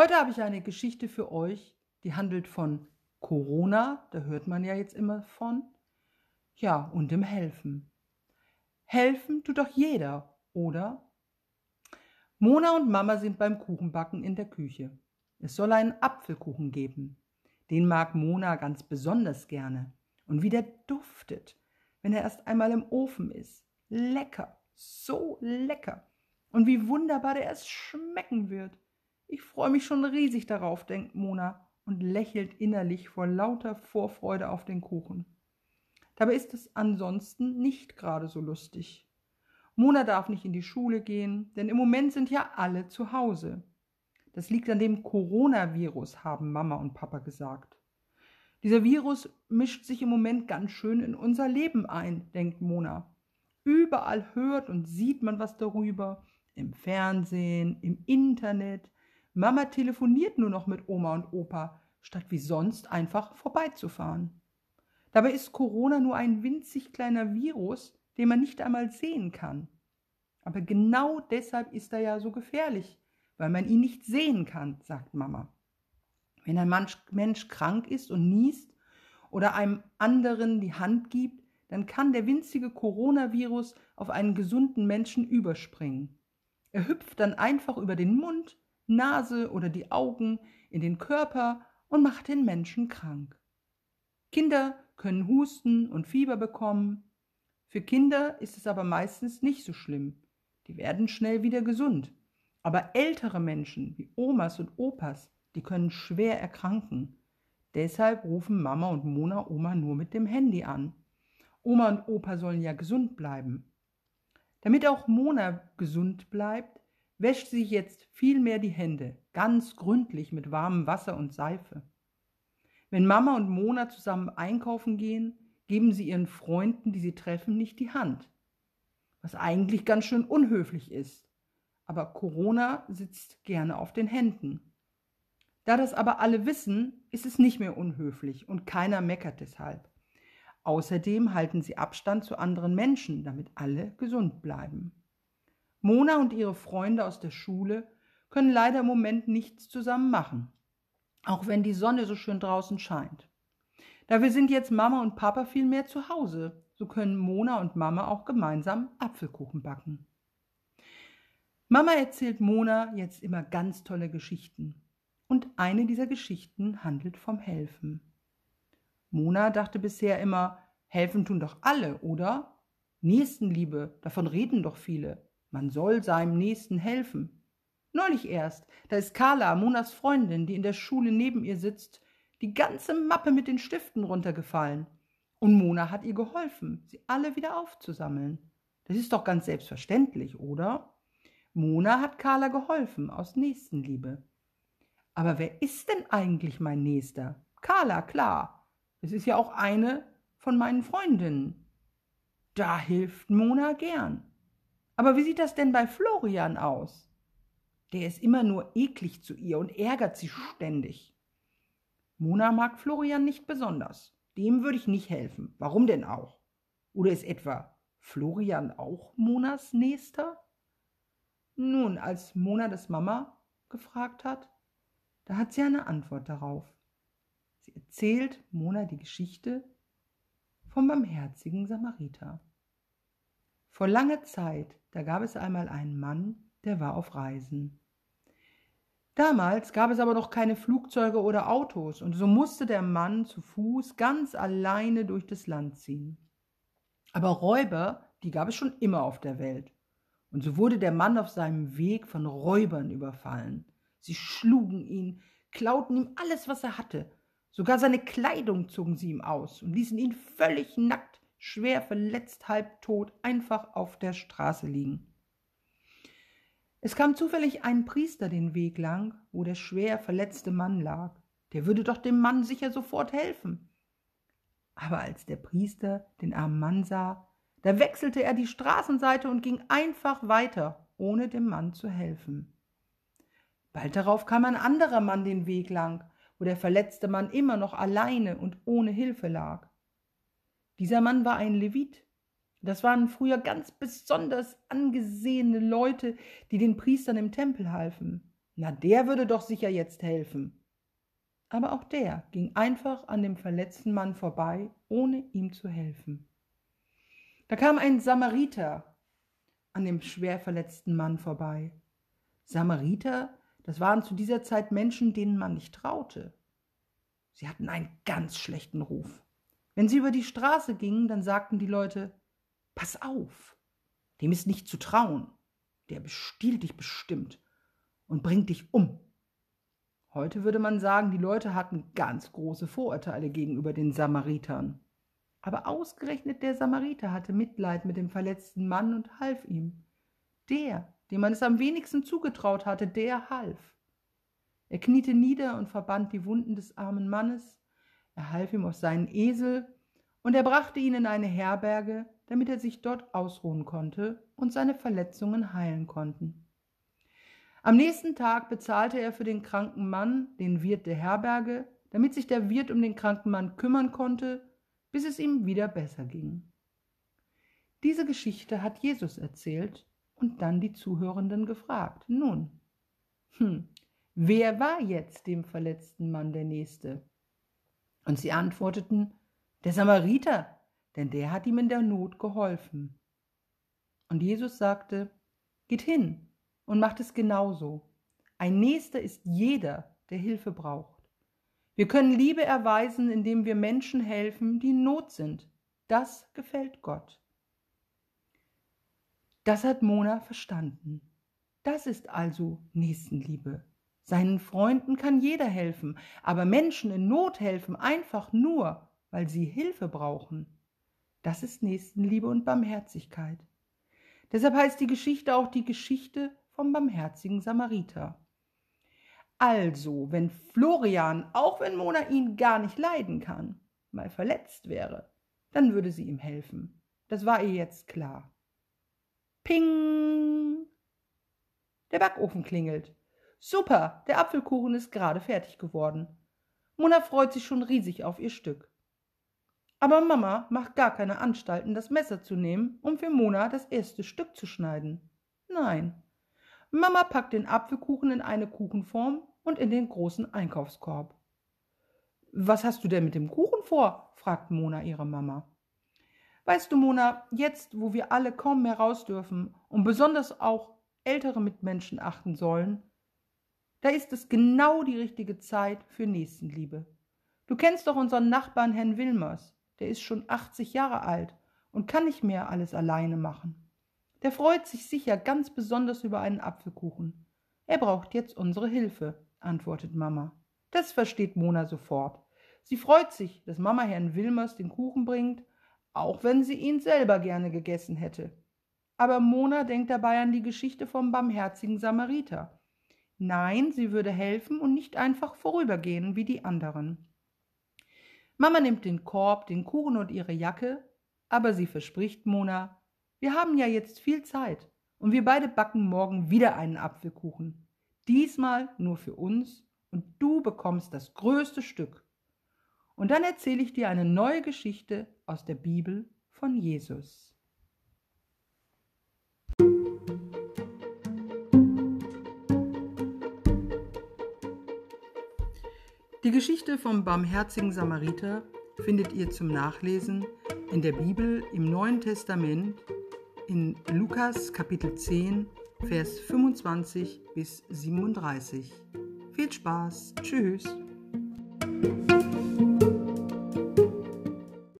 Heute habe ich eine Geschichte für euch, die handelt von Corona, da hört man ja jetzt immer von, ja, und dem Helfen. Helfen tut doch jeder, oder? Mona und Mama sind beim Kuchenbacken in der Küche. Es soll einen Apfelkuchen geben. Den mag Mona ganz besonders gerne. Und wie der duftet, wenn er erst einmal im Ofen ist. Lecker, so lecker. Und wie wunderbar der erst schmecken wird. Ich freue mich schon riesig darauf, denkt Mona und lächelt innerlich vor lauter Vorfreude auf den Kuchen. Dabei ist es ansonsten nicht gerade so lustig. Mona darf nicht in die Schule gehen, denn im Moment sind ja alle zu Hause. Das liegt an dem Coronavirus, haben Mama und Papa gesagt. Dieser Virus mischt sich im Moment ganz schön in unser Leben ein, denkt Mona. Überall hört und sieht man was darüber, im Fernsehen, im Internet, Mama telefoniert nur noch mit Oma und Opa, statt wie sonst einfach vorbeizufahren. Dabei ist Corona nur ein winzig kleiner Virus, den man nicht einmal sehen kann. Aber genau deshalb ist er ja so gefährlich, weil man ihn nicht sehen kann, sagt Mama. Wenn ein Mensch krank ist und niest oder einem anderen die Hand gibt, dann kann der winzige Coronavirus auf einen gesunden Menschen überspringen. Er hüpft dann einfach über den Mund, Nase oder die Augen in den Körper und macht den Menschen krank. Kinder können Husten und Fieber bekommen. Für Kinder ist es aber meistens nicht so schlimm. Die werden schnell wieder gesund. Aber ältere Menschen wie Omas und Opas, die können schwer erkranken. Deshalb rufen Mama und Mona Oma nur mit dem Handy an. Oma und Opa sollen ja gesund bleiben. Damit auch Mona gesund bleibt, wäscht sich jetzt vielmehr die Hände, ganz gründlich mit warmem Wasser und Seife. Wenn Mama und Mona zusammen einkaufen gehen, geben sie ihren Freunden, die sie treffen, nicht die Hand. Was eigentlich ganz schön unhöflich ist. Aber Corona sitzt gerne auf den Händen. Da das aber alle wissen, ist es nicht mehr unhöflich und keiner meckert deshalb. Außerdem halten sie Abstand zu anderen Menschen, damit alle gesund bleiben. Mona und ihre Freunde aus der Schule können leider im Moment nichts zusammen machen, auch wenn die Sonne so schön draußen scheint. Dafür sind jetzt Mama und Papa viel mehr zu Hause, so können Mona und Mama auch gemeinsam Apfelkuchen backen. Mama erzählt Mona jetzt immer ganz tolle Geschichten. Und eine dieser Geschichten handelt vom Helfen. Mona dachte bisher immer, helfen tun doch alle, oder? Nächstenliebe, davon reden doch viele. Man soll seinem Nächsten helfen. Neulich erst, da ist Carla, Monas Freundin, die in der Schule neben ihr sitzt, die ganze Mappe mit den Stiften runtergefallen. Und Mona hat ihr geholfen, sie alle wieder aufzusammeln. Das ist doch ganz selbstverständlich, oder? Mona hat Carla geholfen, aus Nächstenliebe. Aber wer ist denn eigentlich mein Nächster? Carla, klar. Es ist ja auch eine von meinen Freundinnen. Da hilft Mona gern. Aber wie sieht das denn bei Florian aus? Der ist immer nur eklig zu ihr und ärgert sie ständig. Mona mag Florian nicht besonders. Dem würde ich nicht helfen. Warum denn auch? Oder ist etwa Florian auch Monas Nächster? Nun, als Mona das Mama gefragt hat, da hat sie eine Antwort darauf. Sie erzählt Mona die Geschichte vom barmherzigen Samariter. Vor langer Zeit, da gab es einmal einen Mann, der war auf Reisen. Damals gab es aber noch keine Flugzeuge oder Autos, und so musste der Mann zu Fuß ganz alleine durch das Land ziehen. Aber Räuber, die gab es schon immer auf der Welt. Und so wurde der Mann auf seinem Weg von Räubern überfallen. Sie schlugen ihn, klauten ihm alles, was er hatte. Sogar seine Kleidung zogen sie ihm aus und ließen ihn völlig nackt schwer verletzt, halbtot, einfach auf der Straße liegen. Es kam zufällig ein Priester den Weg lang, wo der schwer verletzte Mann lag. Der würde doch dem Mann sicher sofort helfen. Aber als der Priester den armen Mann sah, da wechselte er die Straßenseite und ging einfach weiter, ohne dem Mann zu helfen. Bald darauf kam ein anderer Mann den Weg lang, wo der verletzte Mann immer noch alleine und ohne Hilfe lag. Dieser Mann war ein Levit. Das waren früher ganz besonders angesehene Leute, die den Priestern im Tempel halfen. Na, der würde doch sicher jetzt helfen. Aber auch der ging einfach an dem verletzten Mann vorbei, ohne ihm zu helfen. Da kam ein Samariter an dem schwer verletzten Mann vorbei. Samariter, das waren zu dieser Zeit Menschen, denen man nicht traute. Sie hatten einen ganz schlechten Ruf. Wenn sie über die Straße gingen, dann sagten die Leute, Pass auf, dem ist nicht zu trauen, der bestiehlt dich bestimmt und bringt dich um. Heute würde man sagen, die Leute hatten ganz große Vorurteile gegenüber den Samaritern. Aber ausgerechnet der Samariter hatte Mitleid mit dem verletzten Mann und half ihm. Der, dem man es am wenigsten zugetraut hatte, der half. Er kniete nieder und verband die Wunden des armen Mannes, er half ihm auf seinen Esel, und er brachte ihn in eine Herberge, damit er sich dort ausruhen konnte und seine Verletzungen heilen konnten. Am nächsten Tag bezahlte er für den kranken Mann den Wirt der Herberge, damit sich der Wirt um den kranken Mann kümmern konnte, bis es ihm wieder besser ging. Diese Geschichte hat Jesus erzählt und dann die Zuhörenden gefragt. Nun, hm, wer war jetzt dem verletzten Mann der Nächste? Und sie antworteten, der Samariter, denn der hat ihm in der Not geholfen. Und Jesus sagte, geht hin und macht es genauso. Ein Nächster ist jeder, der Hilfe braucht. Wir können Liebe erweisen, indem wir Menschen helfen, die in Not sind. Das gefällt Gott. Das hat Mona verstanden. Das ist also Nächstenliebe. Seinen Freunden kann jeder helfen, aber Menschen in Not helfen einfach nur, weil sie Hilfe brauchen. Das ist Nächstenliebe und Barmherzigkeit. Deshalb heißt die Geschichte auch die Geschichte vom barmherzigen Samariter. Also, wenn Florian, auch wenn Mona ihn gar nicht leiden kann, mal verletzt wäre, dann würde sie ihm helfen. Das war ihr jetzt klar. Ping! Der Backofen klingelt. Super, der Apfelkuchen ist gerade fertig geworden. Mona freut sich schon riesig auf ihr Stück. Aber Mama macht gar keine Anstalten, das Messer zu nehmen, um für Mona das erste Stück zu schneiden. Nein, Mama packt den Apfelkuchen in eine Kuchenform und in den großen Einkaufskorb. Was hast du denn mit dem Kuchen vor? fragt Mona ihre Mama. Weißt du, Mona, jetzt, wo wir alle kaum mehr raus dürfen und besonders auch ältere Mitmenschen achten sollen, da ist es genau die richtige Zeit für Nächstenliebe. Du kennst doch unseren Nachbarn Herrn Wilmers, der ist schon 80 Jahre alt und kann nicht mehr alles alleine machen. Der freut sich sicher ganz besonders über einen Apfelkuchen. Er braucht jetzt unsere Hilfe, antwortet Mama. Das versteht Mona sofort. Sie freut sich, dass Mama Herrn Wilmers den Kuchen bringt, auch wenn sie ihn selber gerne gegessen hätte. Aber Mona denkt dabei an die Geschichte vom barmherzigen Samariter. Nein, sie würde helfen und nicht einfach vorübergehen wie die anderen. Mama nimmt den Korb, den Kuchen und ihre Jacke, aber sie verspricht Mona, wir haben ja jetzt viel Zeit und wir beide backen morgen wieder einen Apfelkuchen. Diesmal nur für uns und du bekommst das größte Stück. Und dann erzähle ich dir eine neue Geschichte aus der Bibel von Jesus. Die Geschichte vom barmherzigen Samariter findet ihr zum Nachlesen in der Bibel im Neuen Testament in Lukas Kapitel 10, Vers 25 bis 37. Viel Spaß, tschüss.